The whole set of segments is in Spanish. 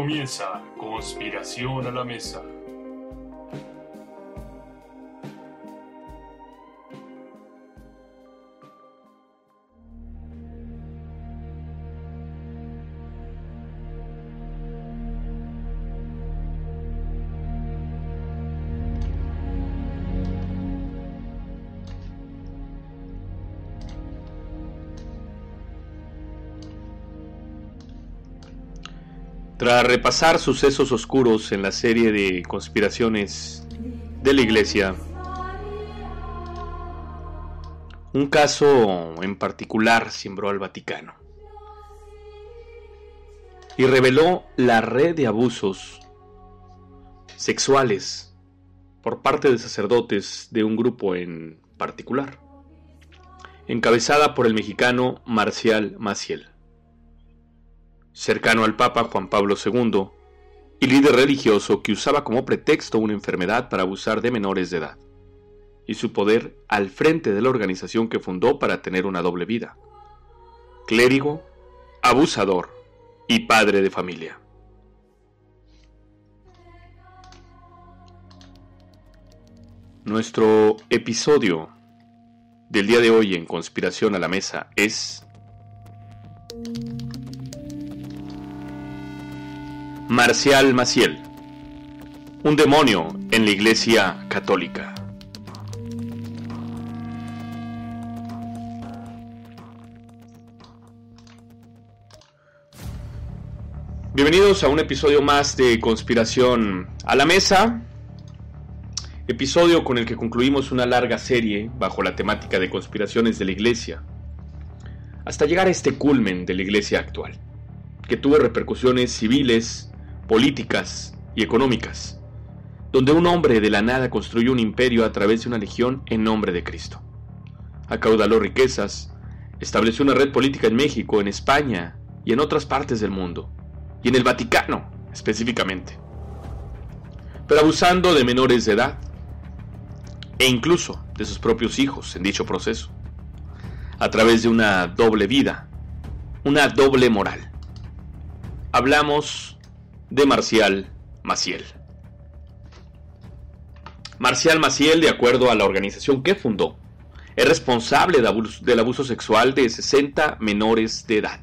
Comienza Conspiración a la Mesa. Tras repasar sucesos oscuros en la serie de conspiraciones de la Iglesia, un caso en particular cimbró al Vaticano y reveló la red de abusos sexuales por parte de sacerdotes de un grupo en particular, encabezada por el mexicano Marcial Maciel cercano al Papa Juan Pablo II, y líder religioso que usaba como pretexto una enfermedad para abusar de menores de edad, y su poder al frente de la organización que fundó para tener una doble vida. Clérigo, abusador y padre de familia. Nuestro episodio del día de hoy en Conspiración a la Mesa es Marcial Maciel, un demonio en la Iglesia Católica. Bienvenidos a un episodio más de Conspiración a la Mesa, episodio con el que concluimos una larga serie bajo la temática de conspiraciones de la Iglesia, hasta llegar a este culmen de la Iglesia actual, que tuvo repercusiones civiles, políticas y económicas, donde un hombre de la nada construyó un imperio a través de una legión en nombre de Cristo. Acaudaló riquezas, estableció una red política en México, en España y en otras partes del mundo, y en el Vaticano específicamente, pero abusando de menores de edad e incluso de sus propios hijos en dicho proceso, a través de una doble vida, una doble moral. Hablamos de Marcial Maciel. Marcial Maciel, de acuerdo a la organización que fundó, es responsable del abuso sexual de 60 menores de edad.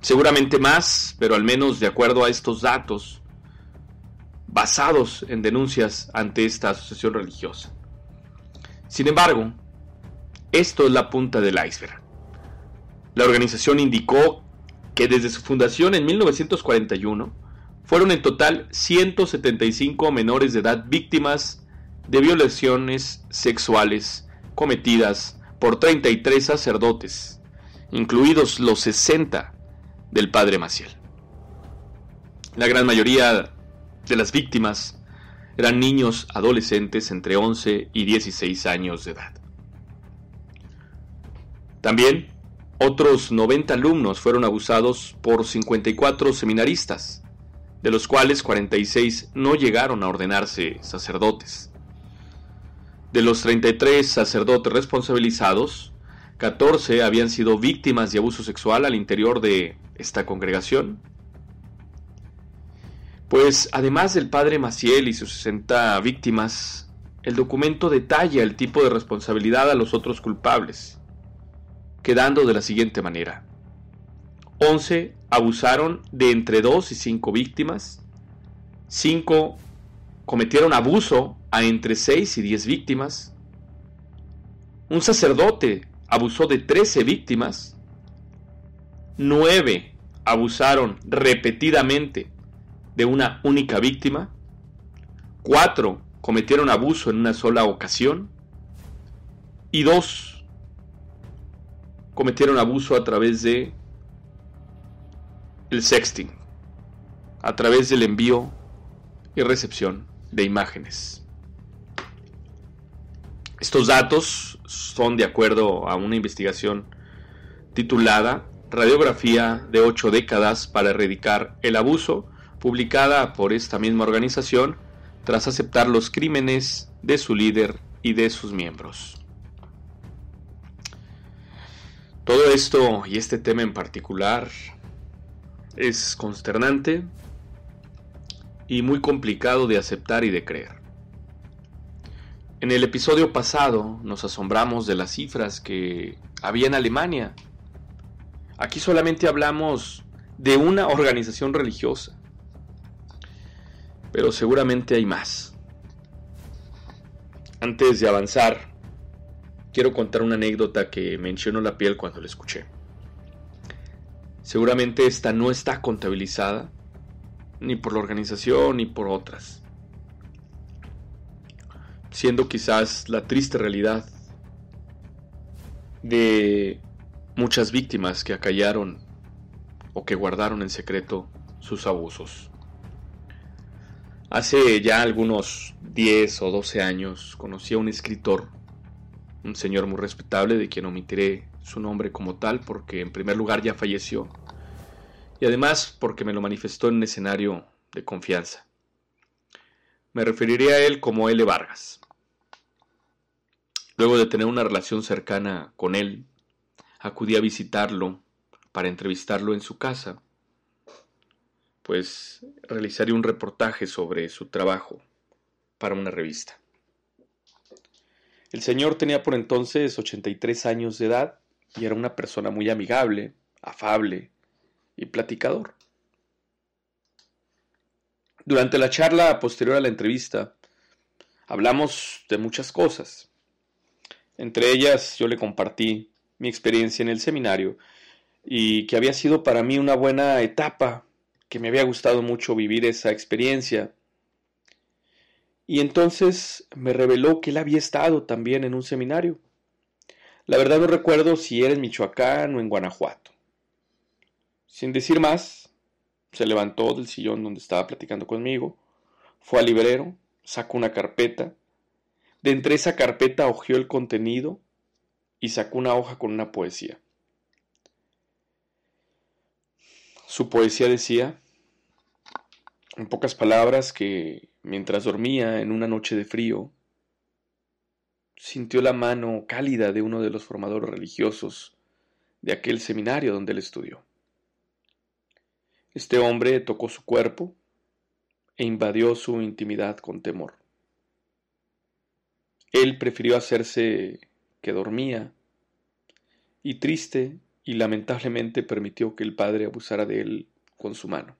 Seguramente más, pero al menos de acuerdo a estos datos, basados en denuncias ante esta asociación religiosa. Sin embargo, esto es la punta del iceberg. La organización indicó que desde su fundación en 1941 fueron en total 175 menores de edad víctimas de violaciones sexuales cometidas por 33 sacerdotes, incluidos los 60 del padre Maciel. La gran mayoría de las víctimas eran niños adolescentes entre 11 y 16 años de edad. También otros 90 alumnos fueron abusados por 54 seminaristas, de los cuales 46 no llegaron a ordenarse sacerdotes. De los 33 sacerdotes responsabilizados, 14 habían sido víctimas de abuso sexual al interior de esta congregación. Pues además del padre Maciel y sus 60 víctimas, el documento detalla el tipo de responsabilidad a los otros culpables, quedando de la siguiente manera. 11 abusaron de entre 2 y 5 víctimas. 5 cometieron abuso a entre 6 y 10 víctimas. Un sacerdote abusó de 13 víctimas. 9 abusaron repetidamente de una única víctima, cuatro cometieron abuso en una sola ocasión y dos cometieron abuso a través de el sexting, a través del envío y recepción de imágenes. Estos datos son de acuerdo a una investigación titulada Radiografía de ocho décadas para erradicar el abuso, publicada por esta misma organización tras aceptar los crímenes de su líder y de sus miembros. Todo esto y este tema en particular es consternante y muy complicado de aceptar y de creer. En el episodio pasado nos asombramos de las cifras que había en Alemania. Aquí solamente hablamos de una organización religiosa, pero seguramente hay más. Antes de avanzar, quiero contar una anécdota que me enchionó la piel cuando la escuché. Seguramente esta no está contabilizada, ni por la organización ni por otras, siendo quizás la triste realidad de muchas víctimas que acallaron o que guardaron en secreto sus abusos. Hace ya algunos 10 o 12 años conocí a un escritor, un señor muy respetable de quien omitiré su nombre como tal porque en primer lugar ya falleció y además porque me lo manifestó en un escenario de confianza. Me referiré a él como L. Vargas. Luego de tener una relación cercana con él, acudí a visitarlo para entrevistarlo en su casa, pues realizaría un reportaje sobre su trabajo para una revista. El señor tenía por entonces 83 años de edad y era una persona muy amigable, afable y platicador. Durante la charla posterior a la entrevista, hablamos de muchas cosas. Entre ellas yo le compartí mi experiencia en el seminario y que había sido para mí una buena etapa, que me había gustado mucho vivir esa experiencia. Y entonces me reveló que él había estado también en un seminario. La verdad no recuerdo si era en Michoacán o en Guanajuato. Sin decir más, se levantó del sillón donde estaba platicando conmigo, fue al librero, sacó una carpeta, de entre esa carpeta hojeó el contenido y sacó una hoja con una poesía. Su poesía decía, en pocas palabras, que mientras dormía en una noche de frío, sintió la mano cálida de uno de los formadores religiosos de aquel seminario donde él estudió. Este hombre tocó su cuerpo e invadió su intimidad con temor. Él prefirió hacerse que dormía y triste y lamentablemente permitió que el padre abusara de él con su mano.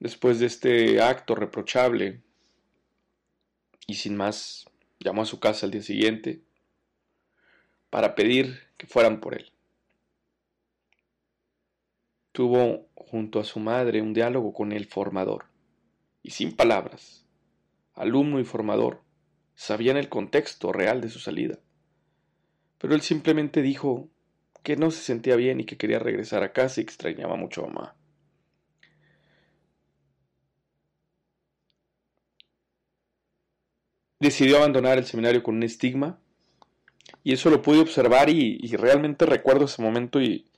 Después de este acto reprochable, y sin más, llamó a su casa al día siguiente para pedir que fueran por él. Tuvo junto a su madre un diálogo con el formador, y sin palabras, alumno y formador sabían el contexto real de su salida. Pero él simplemente dijo que no se sentía bien y que quería regresar a casa y extrañaba mucho a mamá. Decidió abandonar el seminario con un estigma y eso lo pude observar y, y realmente recuerdo ese momento y,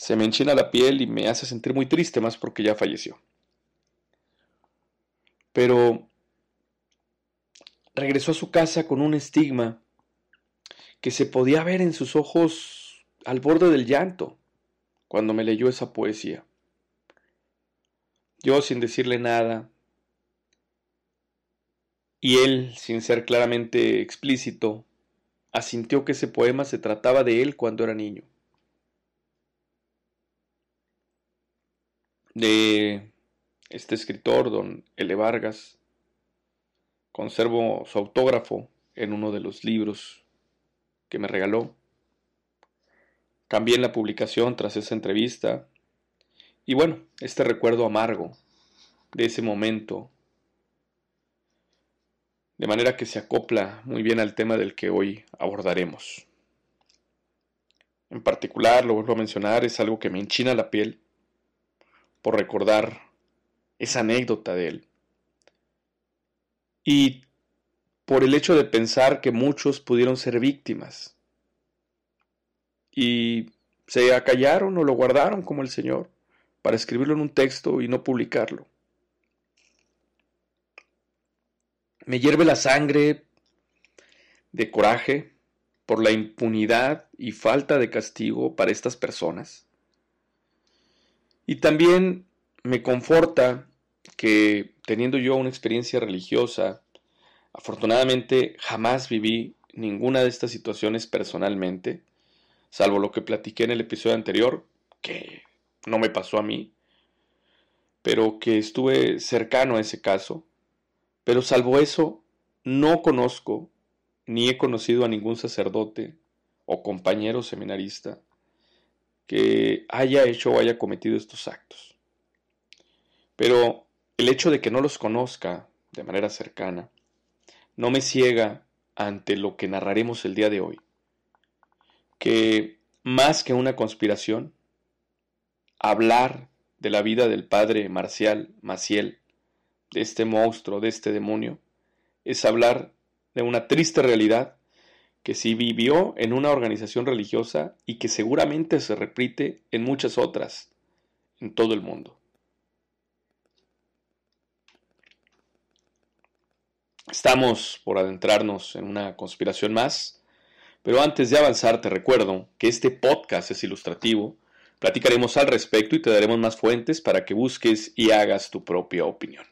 se me enchina la piel y me hace sentir muy triste, más porque ya falleció. Pero regresó a su casa con un estigma que se podía ver en sus ojos al borde del llanto cuando me leyó esa poesía. Yo sin decirle nada, y él, sin ser claramente explícito, asintió que ese poema se trataba de él cuando era niño. de este escritor, don L. Vargas. Conservo su autógrafo en uno de los libros que me regaló. Cambié en la publicación tras esa entrevista Y bueno, este recuerdo amargo de ese momento, de manera que se acopla muy bien al tema del que hoy abordaremos. En particular, lo vuelvo a mencionar, es algo que me enchina la piel por recordar esa anécdota de él. Y por el hecho de pensar que muchos pudieron ser víctimas. Y se acallaron o lo guardaron como el Señor para escribirlo en un texto y no publicarlo. Me hierve la sangre de coraje por la impunidad y falta de castigo para estas personas. Y también me conforta que teniendo yo una experiencia religiosa, afortunadamente jamás viví ninguna de estas situaciones personalmente, salvo lo que platiqué en el episodio anterior, que no me pasó a mí, pero que estuve cercano a ese caso. Pero salvo eso, no conozco ni he conocido a ningún sacerdote o compañero seminarista que haya hecho o haya cometido estos actos. Pero el hecho de que no los conozca de manera cercana no me ciega ante lo que narraremos el día de hoy, que más que una conspiración, hablar de la vida del padre Marcial Maciel, de este monstruo, de este demonio, es hablar de una triste realidad que sí vivió en una organización religiosa y que seguramente se repite en muchas otras en todo el mundo. Estamos por adentrarnos en una conspiración más, pero antes de avanzar te recuerdo que este podcast es ilustrativo Platicaremos al respecto y te daremos más fuentes para que busques y hagas tu propia opinión.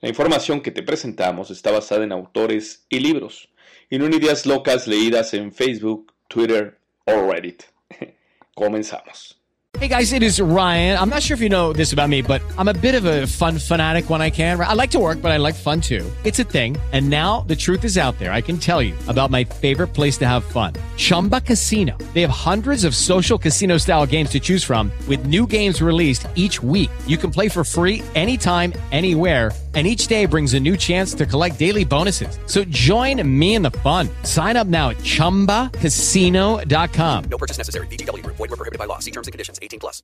La información que te presentamos está basada en autores y libros, y no en ideas locas leídas en Facebook, Twitter o Reddit. Comenzamos. Hey guys, it is Ryan. I'm not sure if you know this about me, but I'm a bit of a fun fanatic when I can. I like to work, but I like fun too. It's a thing. And now the truth is out there. I can tell you about my favorite place to have fun Chumba Casino. They have hundreds of social casino style games to choose from, with new games released each week. You can play for free anytime, anywhere and each day brings a new chance to collect daily bonuses. So join me in the fun. Sign up now at ChumbaCasino.com. No purchase necessary. VGW. Void were prohibited by law. See terms and conditions. 18 plus.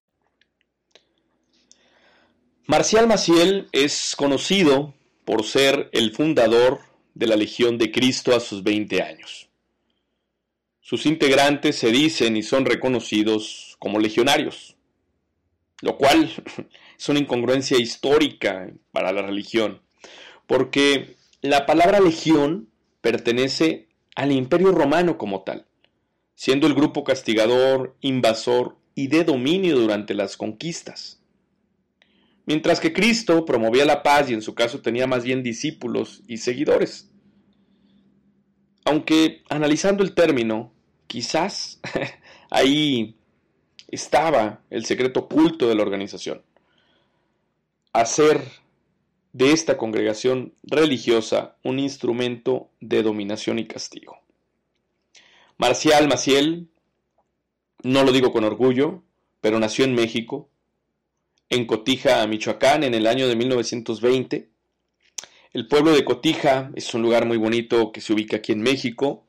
Marcial Maciel es conocido por ser el fundador de la Legión de Cristo a sus 20 años. Sus integrantes se dicen y son reconocidos como legionarios, lo cual es una incongruencia histórica para la religión, porque la palabra legión pertenece al imperio romano como tal, siendo el grupo castigador, invasor y de dominio durante las conquistas. Mientras que Cristo promovía la paz y en su caso tenía más bien discípulos y seguidores. Aunque analizando el término, quizás ahí estaba el secreto oculto de la organización hacer de esta congregación religiosa un instrumento de dominación y castigo. Marcial Maciel, no lo digo con orgullo, pero nació en México, en Cotija, Michoacán, en el año de 1920. El pueblo de Cotija es un lugar muy bonito que se ubica aquí en México,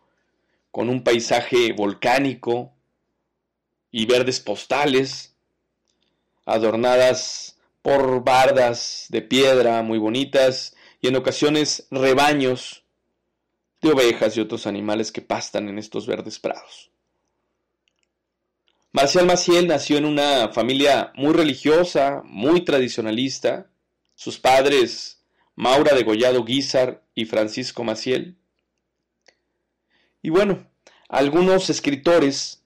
con un paisaje volcánico y verdes postales, adornadas por bardas de piedra muy bonitas y en ocasiones rebaños de ovejas y otros animales que pastan en estos verdes prados. Marcial Maciel nació en una familia muy religiosa, muy tradicionalista. Sus padres, Maura de Gollado Guizar y Francisco Maciel. Y bueno, algunos escritores,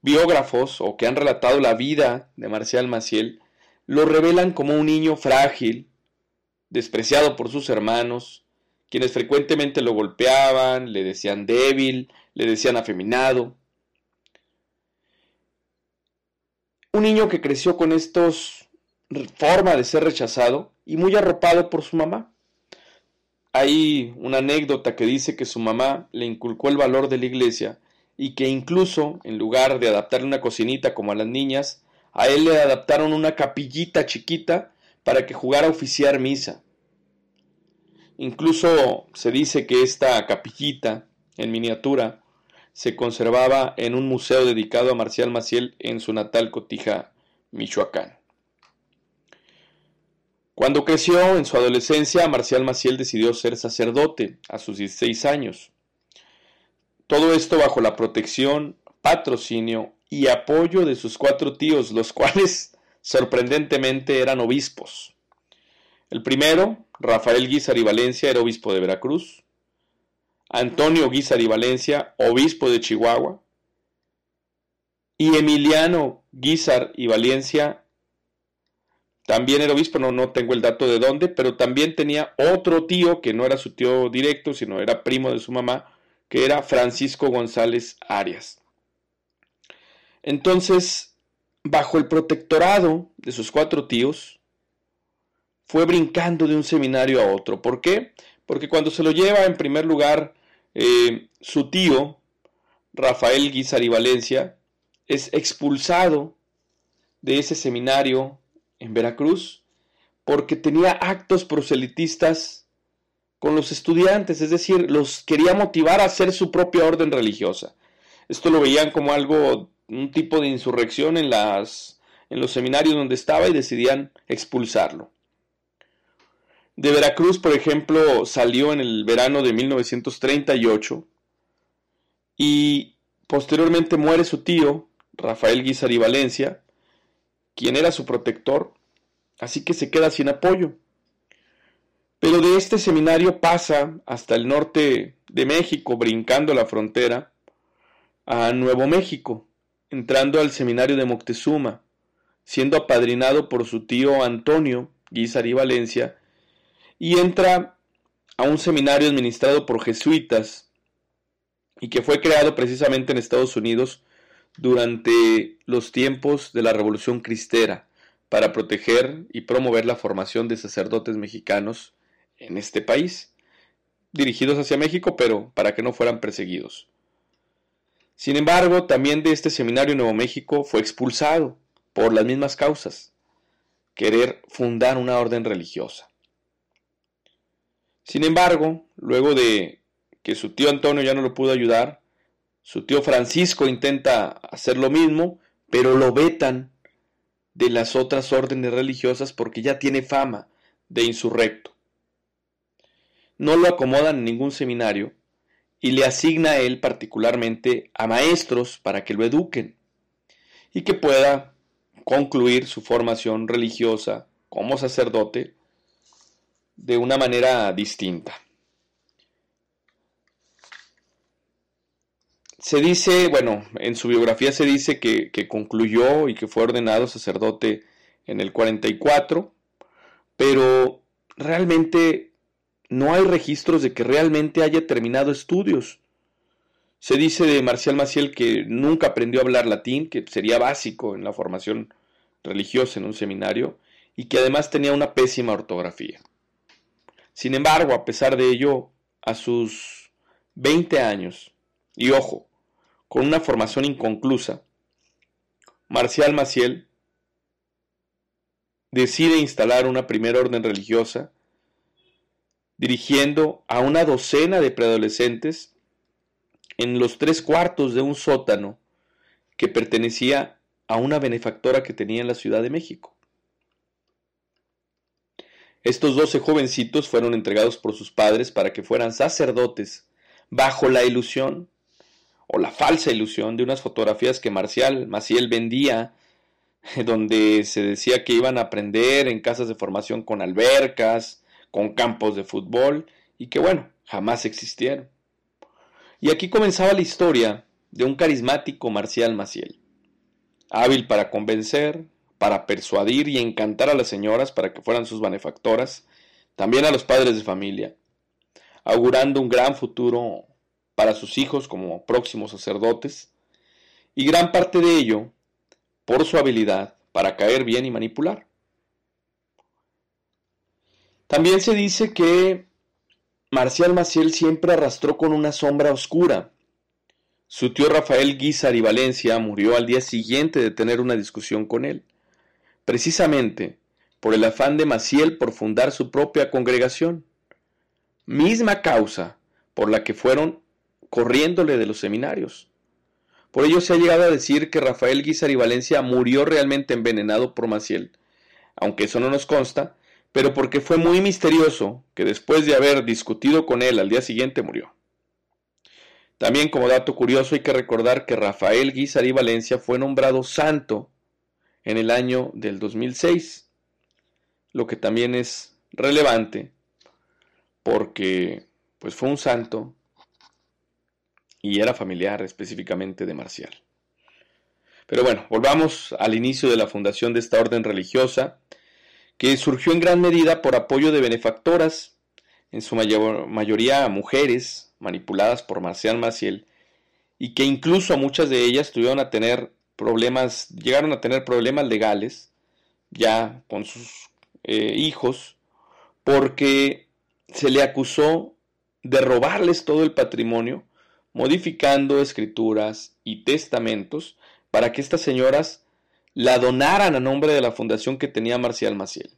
biógrafos o que han relatado la vida de Marcial Maciel lo revelan como un niño frágil, despreciado por sus hermanos, quienes frecuentemente lo golpeaban, le decían débil, le decían afeminado. Un niño que creció con estos forma de ser rechazado y muy arropado por su mamá. Hay una anécdota que dice que su mamá le inculcó el valor de la iglesia y que incluso, en lugar de adaptarle una cocinita como a las niñas, a él le adaptaron una capillita chiquita para que jugara a oficiar misa. Incluso se dice que esta capillita, en miniatura, se conservaba en un museo dedicado a Marcial Maciel en su natal Cotija, Michoacán. Cuando creció en su adolescencia, Marcial Maciel decidió ser sacerdote a sus 16 años. Todo esto bajo la protección, patrocinio y apoyo de sus cuatro tíos, los cuales sorprendentemente eran obispos. El primero, Rafael Guizar y Valencia, era obispo de Veracruz. Antonio Guizar y Valencia, obispo de Chihuahua. Y Emiliano Guizar y Valencia, también era obispo, no, no tengo el dato de dónde, pero también tenía otro tío que no era su tío directo, sino era primo de su mamá, que era Francisco González Arias. Entonces, bajo el protectorado de sus cuatro tíos, fue brincando de un seminario a otro. ¿Por qué? Porque cuando se lo lleva en primer lugar eh, su tío, Rafael Guizar y Valencia, es expulsado de ese seminario en Veracruz porque tenía actos proselitistas con los estudiantes, es decir, los quería motivar a hacer su propia orden religiosa. Esto lo veían como algo, un tipo de insurrección en, las, en los seminarios donde estaba y decidían expulsarlo. De Veracruz, por ejemplo, salió en el verano de 1938 y posteriormente muere su tío, Rafael Guizar Valencia, quien era su protector, así que se queda sin apoyo. Pero de este seminario pasa hasta el norte de México, brincando la frontera, a Nuevo México, entrando al seminario de Moctezuma, siendo apadrinado por su tío Antonio Guizar y Valencia, y entra a un seminario administrado por jesuitas y que fue creado precisamente en Estados Unidos durante los tiempos de la Revolución Cristera para proteger y promover la formación de sacerdotes mexicanos en este país, dirigidos hacia México, pero para que no fueran perseguidos. Sin embargo, también de este seminario Nuevo México fue expulsado por las mismas causas, querer fundar una orden religiosa. Sin embargo, luego de que su tío Antonio ya no lo pudo ayudar, su tío Francisco intenta hacer lo mismo, pero lo vetan de las otras órdenes religiosas porque ya tiene fama de insurrecto. No lo acomodan en ningún seminario y le asigna a él particularmente a maestros para que lo eduquen y que pueda concluir su formación religiosa como sacerdote de una manera distinta. Se dice, bueno, en su biografía se dice que, concluyó y que fue ordenado sacerdote en el 44, pero realmente no hay registros de que realmente haya terminado estudios. Se dice de Marcial Maciel que nunca aprendió a hablar latín, que sería básico en la formación religiosa en un seminario, y que además tenía una pésima ortografía. Sin embargo, a pesar de ello, a sus 20 años, y ojo, con una formación inconclusa, Marcial Maciel decide instalar una primera orden religiosa, dirigiendo a una docena de preadolescentes en los tres cuartos de un sótano que pertenecía a una benefactora que tenía en la Ciudad de México. Estos doce jovencitos fueron entregados por sus padres para que fueran sacerdotes bajo la ilusión o la falsa ilusión de unas fotografías que Marcial Maciel vendía, donde se decía que iban a aprender en casas de formación con albercas, con campos de fútbol, y que bueno, jamás existieron. Y aquí comenzaba la historia de un carismático Marcial Maciel, hábil para convencer, para persuadir y encantar a las señoras para que fueran sus benefactoras, también a los padres de familia, augurando un gran futuro para sus hijos como próximos sacerdotes, y gran parte de ello por su habilidad para caer bien y manipular. También se dice que Marcial Maciel siempre arrastró con una sombra oscura. Su tío Rafael Guizar y Valencia murió al día siguiente de tener una discusión con él, precisamente por el afán de Maciel por fundar su propia congregación, misma causa por la que fueron corriéndole de los seminarios. Por ello se ha llegado a decir que Rafael Guizar y Valencia murió realmente envenenado por Maciel, aunque eso no nos consta, pero porque fue muy misterioso que después de haber discutido con él al día siguiente murió. También como dato curioso hay que recordar que Rafael Guizar y Valencia fue nombrado santo en el año del 2006, lo que también es relevante porque pues fue un santo y era familiar específicamente de Marcial. Pero bueno, volvamos al inicio de la fundación de esta orden religiosa, que surgió en gran medida por apoyo de benefactoras, en su mayoría mujeres, manipuladas por Marcial Maciel, y que incluso muchas de ellas tuvieron a tener problemas, llegaron a tener problemas legales ya con sus eh, hijos, porque se le acusó de robarles todo el patrimonio, modificando escrituras y testamentos para que estas señoras la donaran a nombre de la fundación que tenía Marcial Maciel.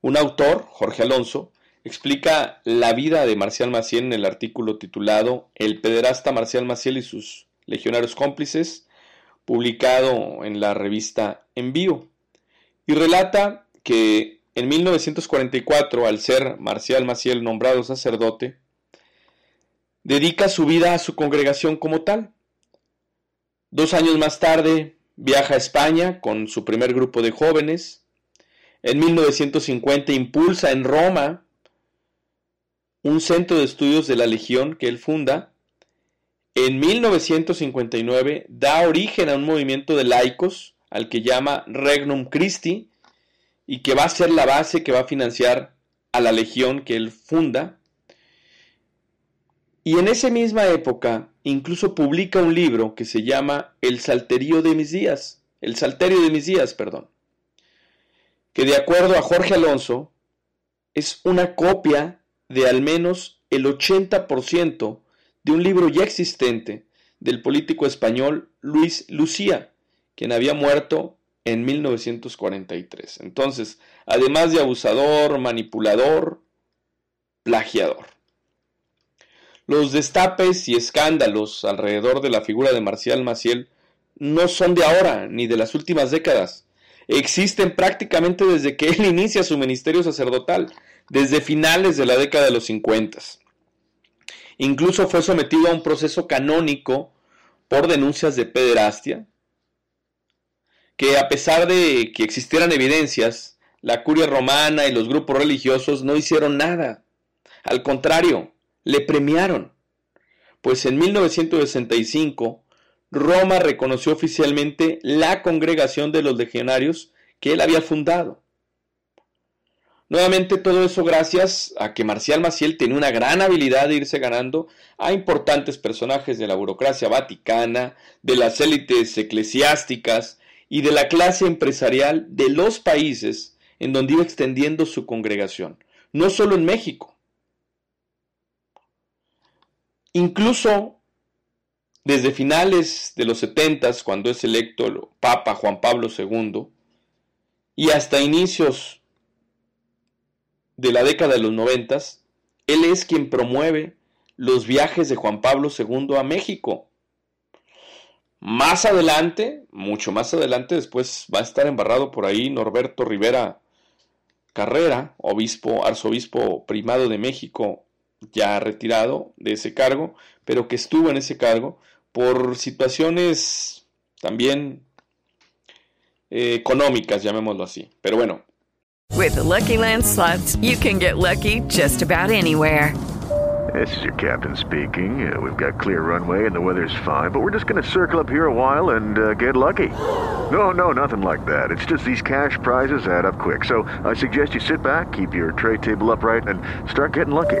Un autor, Jorge Alonso, explica la vida de Marcial Maciel en el artículo titulado El pederasta Marcial Maciel y sus legionarios cómplices, publicado en la revista Envío, y relata que en 1944, al ser Marcial Maciel nombrado sacerdote, dedica su vida a su congregación como tal. Dos años más tarde, viaja a España con su primer grupo de jóvenes. En 1950 impulsa en Roma un centro de estudios de la Legión que él funda. En 1959 da origen a un movimiento de laicos al que llama Regnum Christi y que va a ser la base que va a financiar a la Legión que él funda. Y en esa misma época incluso publica un libro que se llama El Salterio de mis días, El Salterio de mis días, perdón, que de acuerdo a Jorge Alonso es una copia de al menos el 80% de un libro ya existente del político español Luis Lucía, quien había muerto en 1943. Entonces, además de abusador, manipulador, plagiador. Los destapes y escándalos alrededor de la figura de Marcial Maciel no son de ahora ni de las últimas décadas. Existen prácticamente desde que él inicia su ministerio sacerdotal desde finales de la década de los 50. Incluso fue sometido a un proceso canónico por denuncias de pederastia, que a pesar de que existieran evidencias, la curia romana y los grupos religiosos no hicieron nada. Al contrario, le premiaron. Pues en 1965, Roma reconoció oficialmente la congregación de los legionarios que él había fundado. Nuevamente todo eso gracias a que Marcial Maciel tenía una gran habilidad de irse ganando a importantes personajes de la burocracia vaticana, de las élites eclesiásticas y de la clase empresarial de los países en donde iba extendiendo su congregación, no solo en México. Incluso desde finales de los setentas, cuando es electo el Papa Juan Pablo II, y hasta inicios de la década de los noventas, él es quien promueve los viajes de Juan Pablo II a México. Más adelante, mucho más adelante, después va a estar embarrado por ahí Norberto Rivera Carrera, obispo, arzobispo primado de México, ya retirado de ese cargo, pero que estuvo en ese cargo por situaciones también eh, económicas, llamémoslo así. Pero bueno, With the Lucky Land slots, you can get lucky just about anywhere. This is your captain speaking. Uh, we've got clear runway and the weather's fine, but we're just going to circle up here a while and uh, get lucky. No, no, nothing like that. It's just these cash prizes add up quick. So I suggest you sit back, keep your tray table upright, and start getting lucky.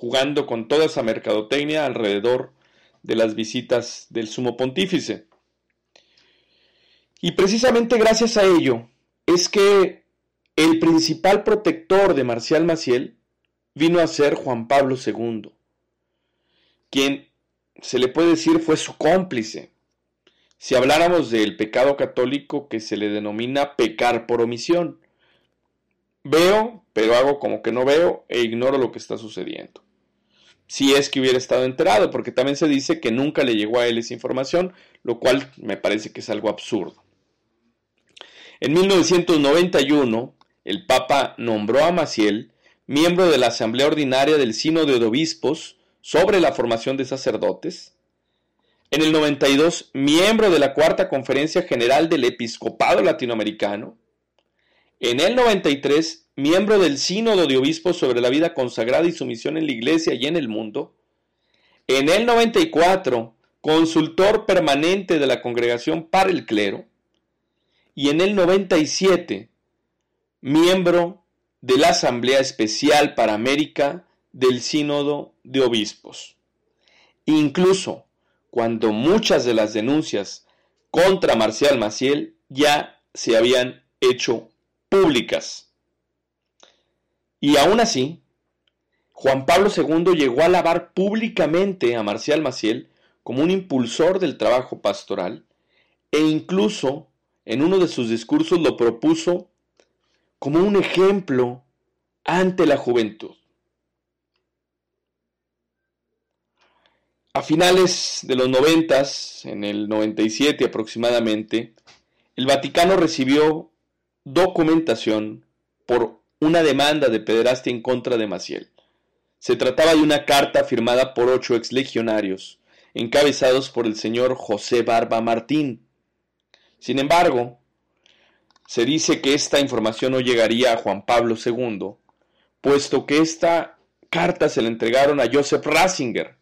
jugando con toda esa mercadotecnia alrededor de las visitas del Sumo Pontífice. Y precisamente gracias a ello es que el principal protector de Marcial Maciel vino a ser Juan Pablo II, quien se le puede decir fue su cómplice. Si habláramos del pecado católico que se le denomina pecar por omisión, veo, pero hago como que no veo e ignoro lo que está sucediendo. Si es que hubiera estado enterado, porque también se dice que nunca le llegó a él esa información, lo cual me parece que es algo absurdo. En 1991, el Papa nombró a Maciel miembro de la Asamblea Ordinaria del Sínodo de Obispos sobre la formación de sacerdotes. En el 92, miembro de la Cuarta Conferencia General del Episcopado Latinoamericano. En el 93, miembro del Sínodo de Obispos sobre la vida consagrada y su misión en la Iglesia y en el mundo. En el 94, consultor permanente de la Congregación para el Clero. Y en el 97, miembro de la Asamblea Especial para América del Sínodo de Obispos. Incluso cuando muchas de las denuncias contra Marcial Maciel ya se habían hecho públicas. Y aún así, Juan Pablo II llegó a alabar públicamente a Marcial Maciel como un impulsor del trabajo pastoral e incluso en uno de sus discursos lo propuso como un ejemplo ante la juventud. A finales de los noventas, en el 97 aproximadamente, el Vaticano recibió documentación por una demanda de pederastia en contra de Maciel. Se trataba de una carta firmada por ocho exlegionarios, encabezados por el señor José Barba Martín. Sin embargo, se dice que esta información no llegaría a Juan Pablo II, puesto que esta carta se la entregaron a Joseph Ratzinger,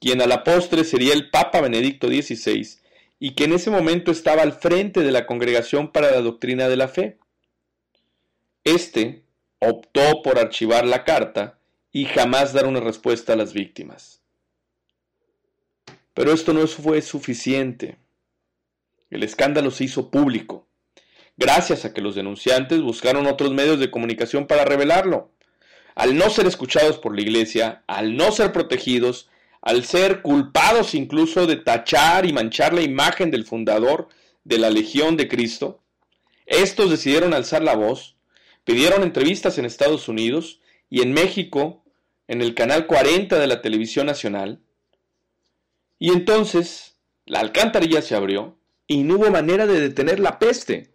quien a la postre sería el Papa Benedicto XVI y que en ese momento estaba al frente de la Congregación para la Doctrina de la Fe. Este optó por archivar la carta y jamás dar una respuesta a las víctimas. Pero esto no fue suficiente. El escándalo se hizo público, gracias a que los denunciantes buscaron otros medios de comunicación para revelarlo. Al no ser escuchados por la Iglesia, al no ser protegidos, al ser culpados incluso de tachar y manchar la imagen del fundador de la Legión de Cristo, estos decidieron alzar la voz, pidieron entrevistas en Estados Unidos y en México, en el canal 40 de la televisión nacional, y entonces la alcantarilla se abrió y no hubo manera de detener la peste.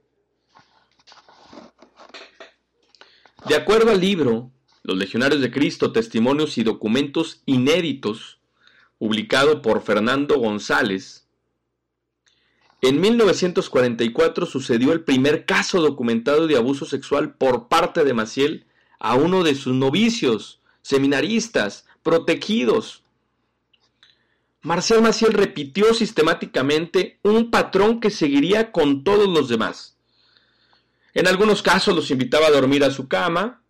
De acuerdo al libro Los Legionarios de Cristo, Testimonios y Documentos Inéditos, publicado por Fernando González, en 1944 sucedió el primer caso documentado de abuso sexual por parte de Maciel a uno de sus novicios, seminaristas, protegidos. Marcial Maciel repitió sistemáticamente un patrón que seguiría con todos los demás. En algunos casos los invitaba a dormir a su cama,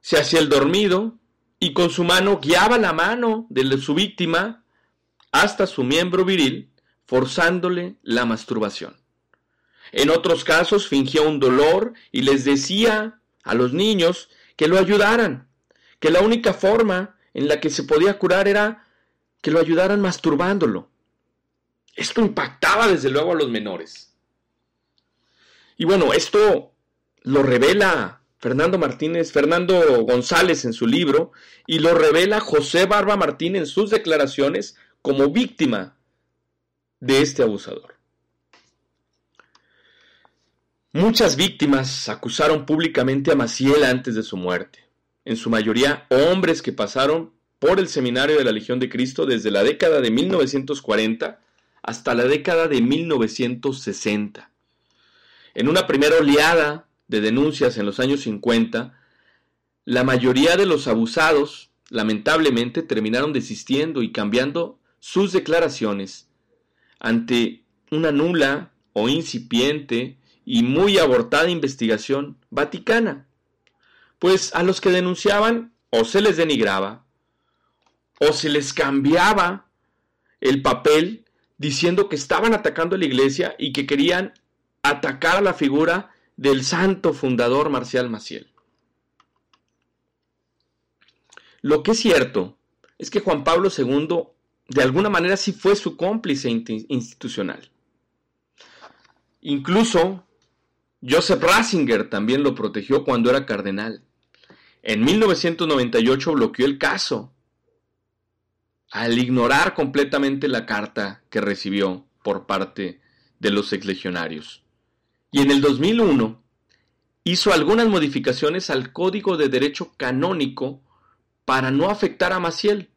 se hacía el dormido y con su mano guiaba la mano de su víctima hasta su miembro viril, forzándole la masturbación. En otros casos fingía un dolor y les decía a los niños que lo ayudaran, que la única forma en la que se podía curar era que lo ayudaran masturbándolo. Esto impactaba desde luego a los menores. Y bueno, esto lo revela Fernando Martínez, Fernando González en su libro, y lo revela José Barba Martín en sus declaraciones como víctima de este abusador. Muchas víctimas acusaron públicamente a Maciel antes de su muerte, en su mayoría hombres que pasaron por el seminario de la Legión de Cristo desde la década de 1940 hasta la década de 1960. En una primera oleada de denuncias en los años 50, la mayoría de los abusados lamentablemente terminaron desistiendo y cambiando sus declaraciones ante una nula o incipiente y muy abortada investigación vaticana, pues a los que denunciaban o se les denigraba o se les cambiaba el papel diciendo que estaban atacando a la iglesia y que querían atacar a la figura del santo fundador Marcial Maciel. Lo que es cierto es que Juan Pablo II de alguna manera sí fue su cómplice institucional. Incluso Joseph Ratzinger también lo protegió cuando era cardenal. En 1998 bloqueó el caso al ignorar completamente la carta que recibió por parte de los exlegionarios. Y en el 2001 hizo algunas modificaciones al Código de Derecho Canónico para no afectar a Maciel.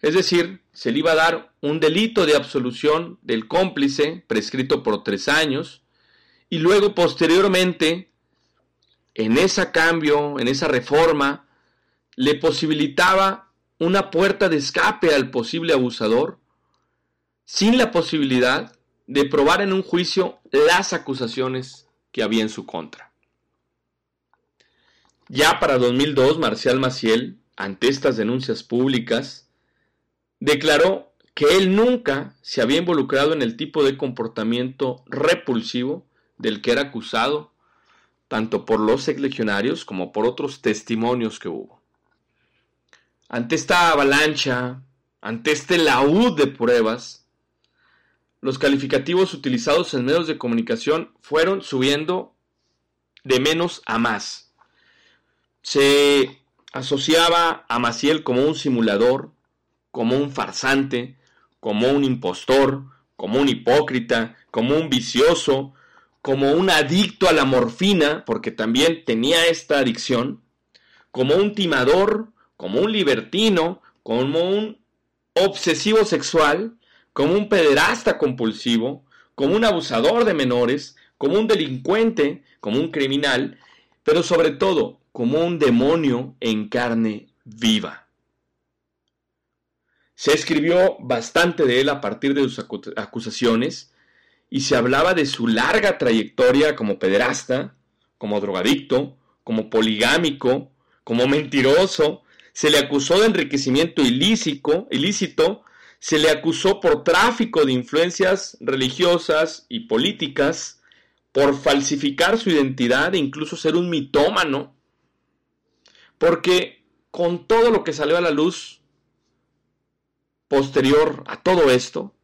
Es decir, se le iba a dar un delito de absolución del cómplice prescrito por tres años y luego posteriormente, en ese cambio, en esa reforma, le posibilitaba una puerta de escape al posible abusador sin la posibilidad de probar en un juicio las acusaciones que había en su contra. Ya para 2002, Marcial Maciel, ante estas denuncias públicas, declaró que él nunca se había involucrado en el tipo de comportamiento repulsivo del que era acusado, tanto por los legionarios como por otros testimonios que hubo. Ante esta avalancha, ante este laúd de pruebas, los calificativos utilizados en medios de comunicación fueron subiendo de menos a más. Se asociaba a Maciel como un simulador, como un farsante, como un impostor, como un hipócrita, como un vicioso, como un adicto a la morfina, porque también tenía esta adicción, como un timador, como un libertino, como un obsesivo sexual, como un pederasta compulsivo, como un abusador de menores, como un delincuente, como un criminal, pero sobre todo como un demonio en carne viva. Se escribió bastante de él a partir de sus acusaciones, y se hablaba de su larga trayectoria como pederasta, como drogadicto, como poligámico, como mentiroso, se le acusó de enriquecimiento ilícito, ilícito, se le acusó por tráfico de influencias religiosas y políticas, por falsificar su identidad e incluso ser un mitómano, porque con todo lo que salió a la luz posterior a todo esto,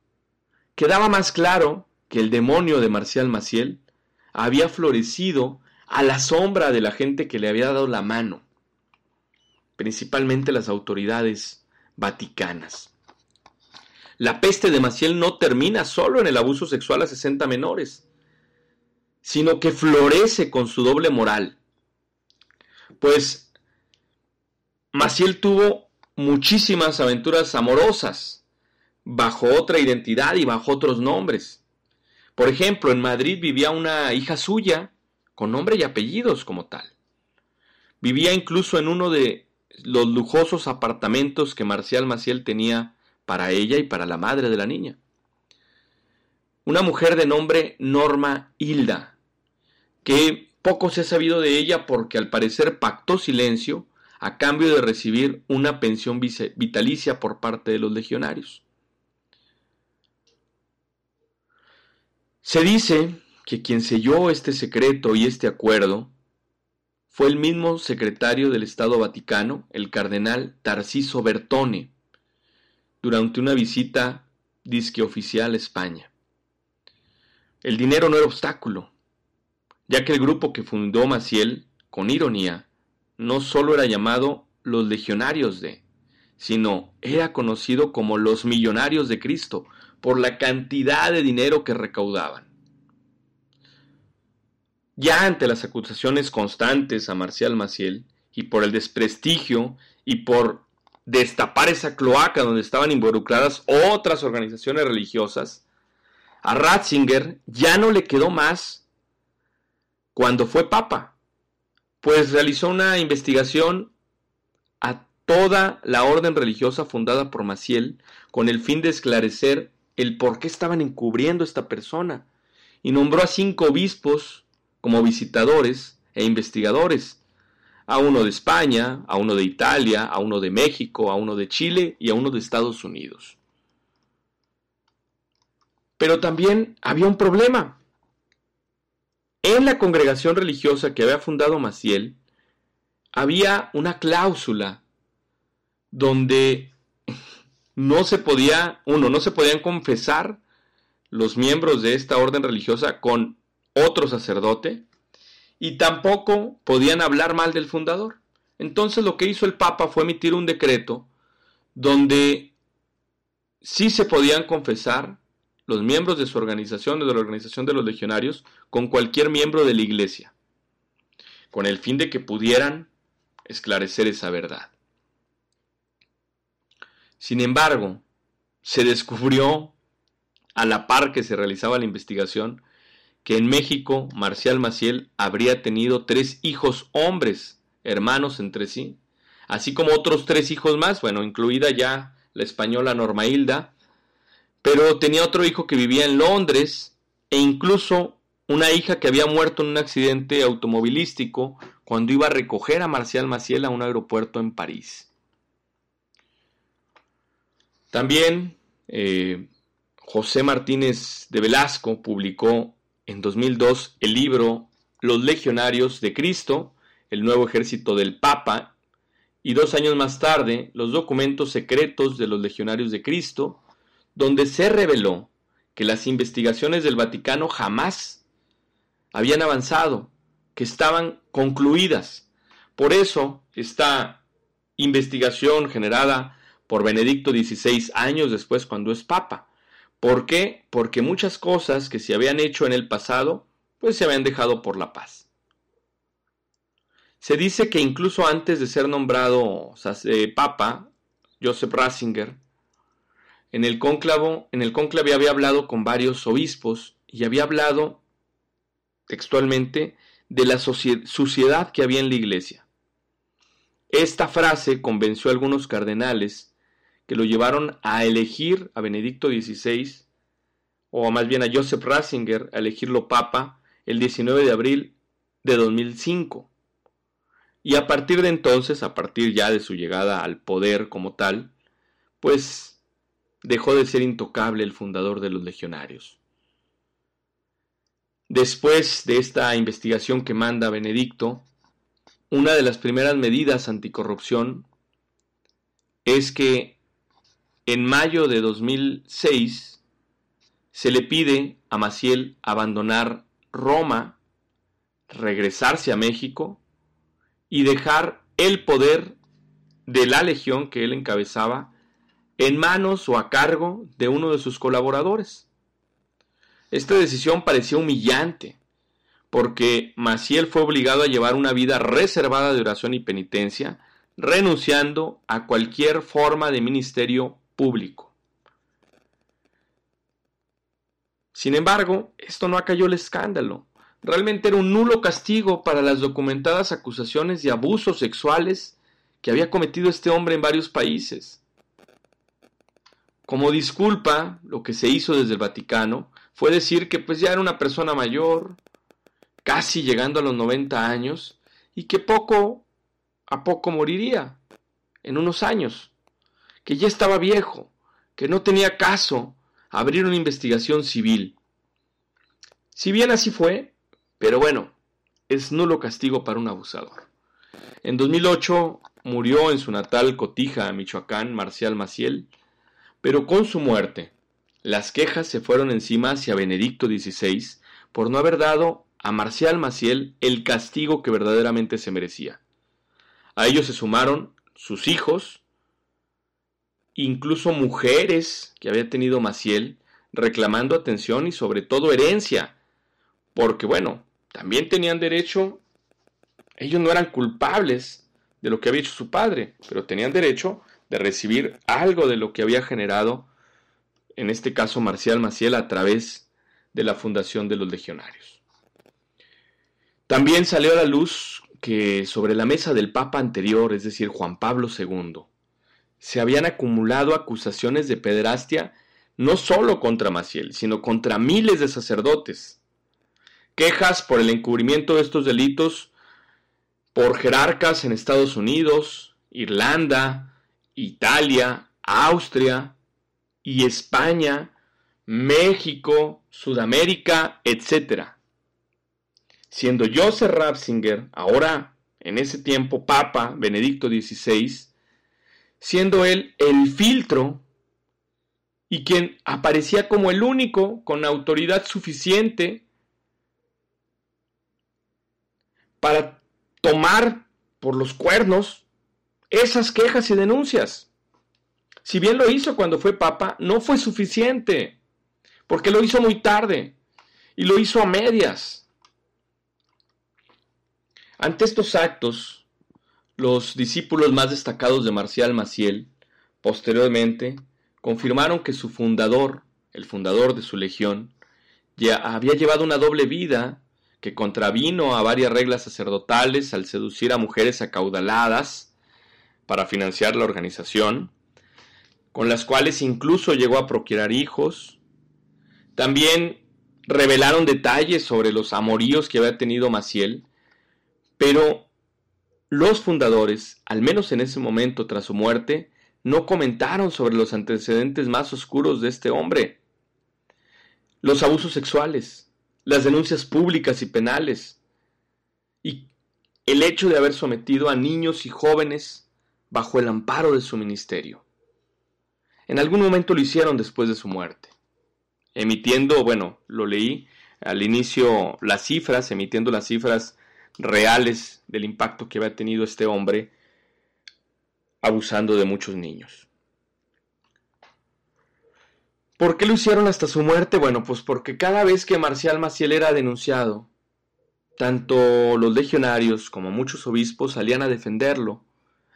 quedaba más claro que el demonio de Marcial Maciel había florecido a la sombra de la gente que le había dado la mano, principalmente las autoridades vaticanas. La peste de Maciel no termina solo en el abuso sexual a 60 menores, sino que florece con su doble moral. Pues Maciel tuvo muchísimas aventuras amorosas, bajo otra identidad y bajo otros nombres. Por ejemplo, en Madrid vivía una hija suya, con nombre y apellidos como tal. Vivía incluso en uno de los lujosos apartamentos que Marcial Maciel tenía para ella y para la madre de la niña. Una mujer de nombre Norma Hilda, que poco se ha sabido de ella porque al parecer pactó silencio a cambio de recibir una pensión vitalicia por parte de los legionarios. Se dice que quien selló este secreto y este acuerdo fue el mismo secretario del Estado Vaticano, el cardenal Tarciso Bertone, durante una visita disque oficial a España. El dinero no era obstáculo, ya que el grupo que fundó Maciel, con ironía, no solo era llamado los legionarios de, sino era conocido como los millonarios de Cristo, por la cantidad de dinero que recaudaban. ya ante las acusaciones constantes a Marcial Maciel y por el desprestigio y por destapar esa cloaca donde estaban involucradas otras organizaciones religiosas, a Ratzinger ya no le quedó más cuando fue papa, pues realizó una investigación a toda la orden religiosa fundada por Maciel con el fin de esclarecer el por qué estaban encubriendo a esta persona y nombró a cinco obispos como visitadores e investigadores, a uno de España, a uno de Italia, a uno de México, a uno de Chile y a uno de Estados Unidos. Pero también había un problema. En la congregación religiosa que había fundado Maciel, había una cláusula donde no se podía, uno, no se podían confesar los miembros de esta orden religiosa con otro sacerdote y tampoco podían hablar mal del fundador. Entonces lo que hizo el Papa fue emitir un decreto donde sí se podían confesar los miembros de su organización, de la organización de los legionarios, con cualquier miembro de la iglesia, con el fin de que pudieran esclarecer esa verdad. Sin embargo, se descubrió, a la par que se realizaba la investigación, que en México Marcial Maciel habría tenido tres hijos hombres, hermanos entre sí, así como otros tres hijos más, bueno, incluida ya la española Norma Hilda, pero tenía otro hijo que vivía en Londres e incluso una hija que había muerto en un accidente automovilístico cuando iba a recoger a Marcial Maciel a un aeropuerto en París. También eh, José Martínez de Velasco publicó en 2002 el libro Los Legionarios de Cristo, el nuevo ejército del Papa, y dos años más tarde los documentos secretos de los Legionarios de Cristo, donde se reveló que las investigaciones del Vaticano jamás habían avanzado, que estaban concluidas. Por eso, esta investigación generada por Benedicto XVI años después cuando es papa. ¿Por qué? Porque muchas cosas que se habían hecho en el pasado, pues se habían dejado por la paz. Se dice que incluso antes de ser nombrado eh, papa, Joseph Ratzinger, en el en el cónclave había hablado con varios obispos y había hablado textualmente de la suciedad que había en la iglesia. Esta frase convenció a algunos cardenales que lo llevaron a elegir a Benedicto XVI, o más bien a Joseph Ratzinger, a elegirlo papa el 19 de abril de 2005. Y a partir de entonces, a partir ya de su llegada al poder como tal, pues dejó de ser intocable el fundador de los legionarios. Después de esta investigación que manda Benedicto, una de las primeras medidas anticorrupción es que en mayo de 2006 se le pide a Maciel abandonar Roma, regresarse a México y dejar el poder de la legión que él encabezaba en manos o a cargo de uno de sus colaboradores. Esta decisión parecía humillante, porque Maciel fue obligado a llevar una vida reservada de oración y penitencia, renunciando a cualquier forma de ministerio público. Sin embargo, esto no acalló el escándalo. Realmente era un nulo castigo para las documentadas acusaciones de abusos sexuales que había cometido este hombre en varios países. Como disculpa, lo que se hizo desde el Vaticano fue decir que pues ya era una persona mayor, casi llegando a los 90 años, y que poco a poco moriría, en unos años que ya estaba viejo, que no tenía caso abrir una investigación civil. Si bien así fue, pero bueno, es nulo castigo para un abusador. En 2008 murió en su natal Cotija, Michoacán, Marcial Maciel, pero con su muerte, las quejas se fueron encima hacia Benedicto XVI por no haber dado a Marcial Maciel el castigo que verdaderamente se merecía. A ellos se sumaron sus hijos, incluso mujeres que había tenido Maciel reclamando atención y sobre todo herencia, porque bueno, también tenían derecho, ellos no eran culpables de lo que había hecho su padre, pero tenían derecho de recibir algo de lo que había generado, en este caso Marcial Maciel, a través de la fundación de los legionarios. También salió a la luz que sobre la mesa del Papa anterior, es decir, Juan Pablo II, se habían acumulado acusaciones de pederastia no solo contra Maciel, sino contra miles de sacerdotes. Quejas por el encubrimiento de estos delitos por jerarcas en Estados Unidos, Irlanda, Italia, Austria y España, México, Sudamérica, etc. Siendo Joseph Ratzinger, ahora en ese tiempo Papa Benedicto XVI, siendo él el filtro y quien aparecía como el único con autoridad suficiente para tomar por los cuernos esas quejas y denuncias. Si bien lo hizo cuando fue papa, no fue suficiente, porque lo hizo muy tarde y lo hizo a medias. Ante estos actos, los discípulos más destacados de Marcial Maciel, posteriormente, confirmaron que su fundador, el fundador de su legión, ya había llevado una doble vida que contravino a varias reglas sacerdotales al seducir a mujeres acaudaladas para financiar la organización, con las cuales incluso llegó a procurar hijos. También revelaron detalles sobre los amoríos que había tenido Maciel, pero los fundadores, al menos en ese momento tras su muerte, no comentaron sobre los antecedentes más oscuros de este hombre. Los abusos sexuales, las denuncias públicas y penales, y el hecho de haber sometido a niños y jóvenes bajo el amparo de su ministerio. En algún momento lo hicieron después de su muerte, emitiendo, bueno, lo leí al inicio las cifras, emitiendo las cifras reales del impacto que había tenido este hombre abusando de muchos niños. ¿Por qué lo hicieron hasta su muerte? Bueno, pues porque cada vez que Marcial Maciel era denunciado, tanto los legionarios como muchos obispos salían a defenderlo,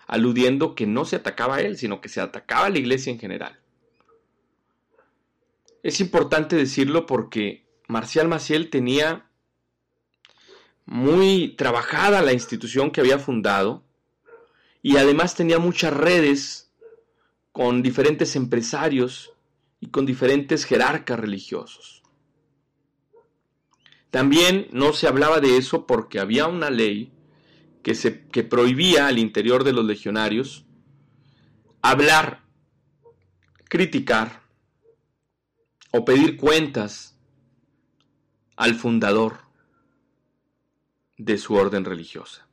aludiendo que no se atacaba a él, sino que se atacaba a la iglesia en general. Es importante decirlo porque Marcial Maciel tenía muy trabajada la institución que había fundado y además tenía muchas redes con diferentes empresarios y con diferentes jerarcas religiosos. También no se hablaba de eso porque había una ley que, prohibía al interior de los legionarios hablar, criticar o pedir cuentas al fundador de su orden religiosa.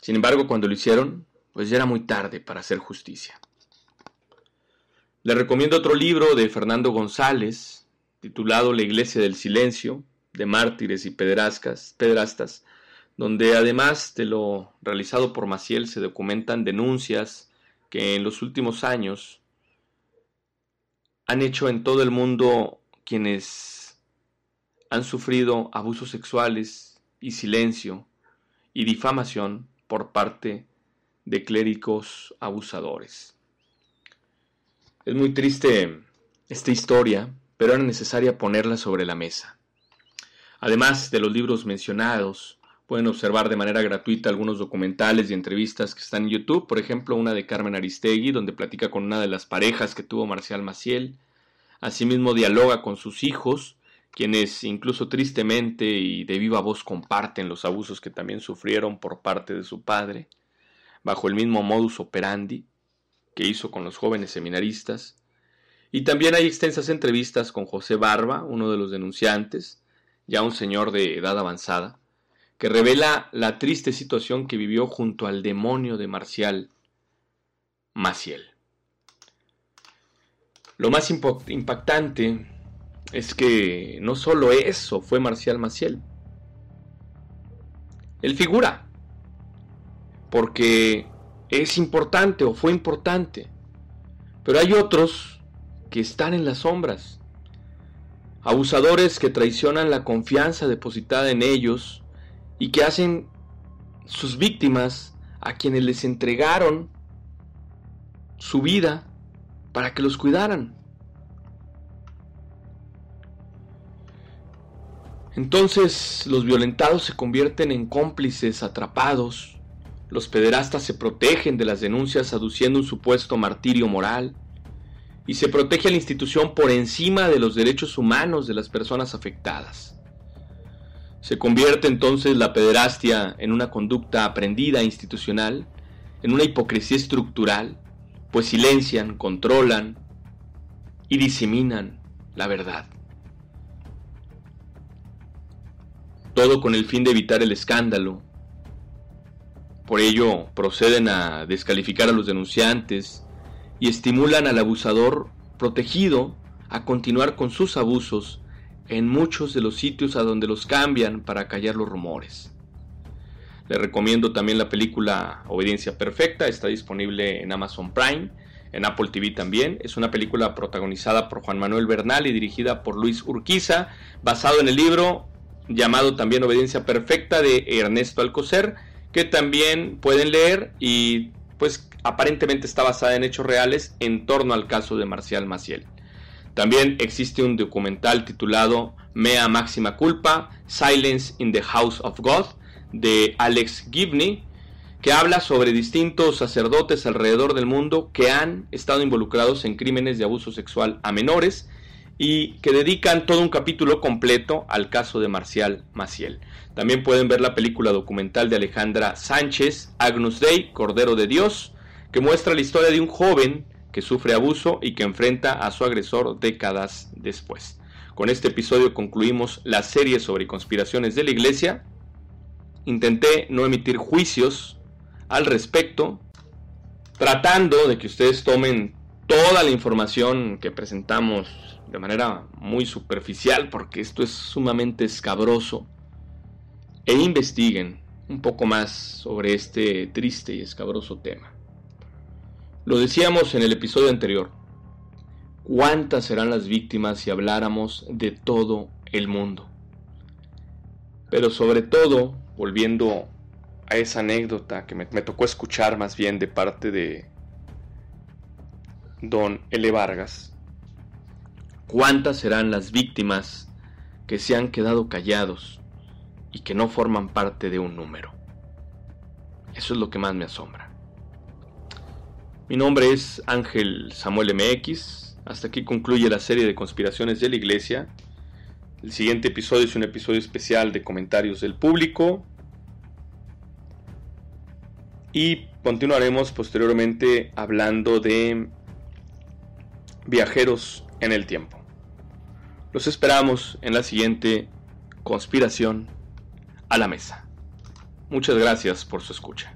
Sin embargo, cuando lo hicieron, pues ya era muy tarde para hacer justicia. Le recomiendo otro libro de Fernando González, titulado La Iglesia del Silencio, de mártires y pedrastas, donde además de lo realizado por Maciel se documentan denuncias que en los últimos años han hecho en todo el mundo quienes han sufrido abusos sexuales y silencio y difamación por parte de clérigos abusadores. Es muy triste esta historia, pero era necesaria ponerla sobre la mesa. Además de los libros mencionados, pueden observar de manera gratuita algunos documentales y entrevistas que están en YouTube, por ejemplo una de Carmen Aristegui, donde platica con una de las parejas que tuvo Marcial Maciel. Asimismo dialoga con sus hijos, quienes incluso tristemente y de viva voz comparten los abusos que también sufrieron por parte de su padre, bajo el mismo modus operandi que hizo con los jóvenes seminaristas. Y también hay extensas entrevistas con José Barba, uno de los denunciantes, ya un señor de edad avanzada, que revela la triste situación que vivió junto al demonio de Marcial Maciel. Lo más impactante es que no solo eso fue Marcial Maciel. Él figura, porque es importante o fue importante. Pero hay otros que están en las sombras. Abusadores que traicionan la confianza depositada en ellos y que hacen sus víctimas a quienes les entregaron su vida para que los cuidaran. Entonces los violentados se convierten en cómplices atrapados, los pederastas se protegen de las denuncias aduciendo un supuesto martirio moral, y se protege a la institución por encima de los derechos humanos de las personas afectadas. Se convierte entonces la pederastia en una conducta aprendida institucional, en una hipocresía estructural, pues silencian, controlan y diseminan la verdad. Todo con el fin de evitar el escándalo. Por ello proceden a descalificar a los denunciantes y estimulan al abusador protegido a continuar con sus abusos en muchos de los sitios a donde los cambian para callar los rumores. Le recomiendo también la película Obediencia Perfecta, está disponible en Amazon Prime, en Apple TV también. Es una película protagonizada por Juan Manuel Bernal y dirigida por Luis Urquiza, basado en el libro llamado también Obediencia Perfecta de Ernesto Alcocer, que también pueden leer y pues aparentemente está basada en hechos reales en torno al caso de Marcial Maciel. También existe un documental titulado Mea Máxima Culpa, Silence in the House of God, de Alex Gibney, que habla sobre distintos sacerdotes alrededor del mundo que han estado involucrados en crímenes de abuso sexual a menores y que dedican todo un capítulo completo al caso de Marcial Maciel. También pueden ver la película documental de Alejandra Sánchez, Agnus Dei, Cordero de Dios, que muestra la historia de un joven que sufre abuso y que enfrenta a su agresor décadas después. Con este episodio concluimos la serie sobre conspiraciones de la iglesia. Intenté no emitir juicios al respecto, tratando de que ustedes tomen toda la información que presentamos de manera muy superficial, porque esto es sumamente escabroso, e investiguen un poco más sobre este triste y escabroso tema. Lo decíamos en el episodio anterior, ¿cuántas serán las víctimas si habláramos de todo el mundo? Pero sobre todo, volviendo a esa anécdota que me, tocó escuchar más bien de parte de don L. Vargas, ¿Cuántas serán las víctimas que se han quedado callados y que no forman parte de un número? Eso es lo que más me asombra. Mi nombre es Ángel Samuel MX. Hasta aquí concluye la serie de conspiraciones de la iglesia. El siguiente episodio es un episodio especial de comentarios del público. Y continuaremos posteriormente hablando de viajeros en el tiempo. Los esperamos en la siguiente conspiración a la mesa. Muchas gracias por su escucha.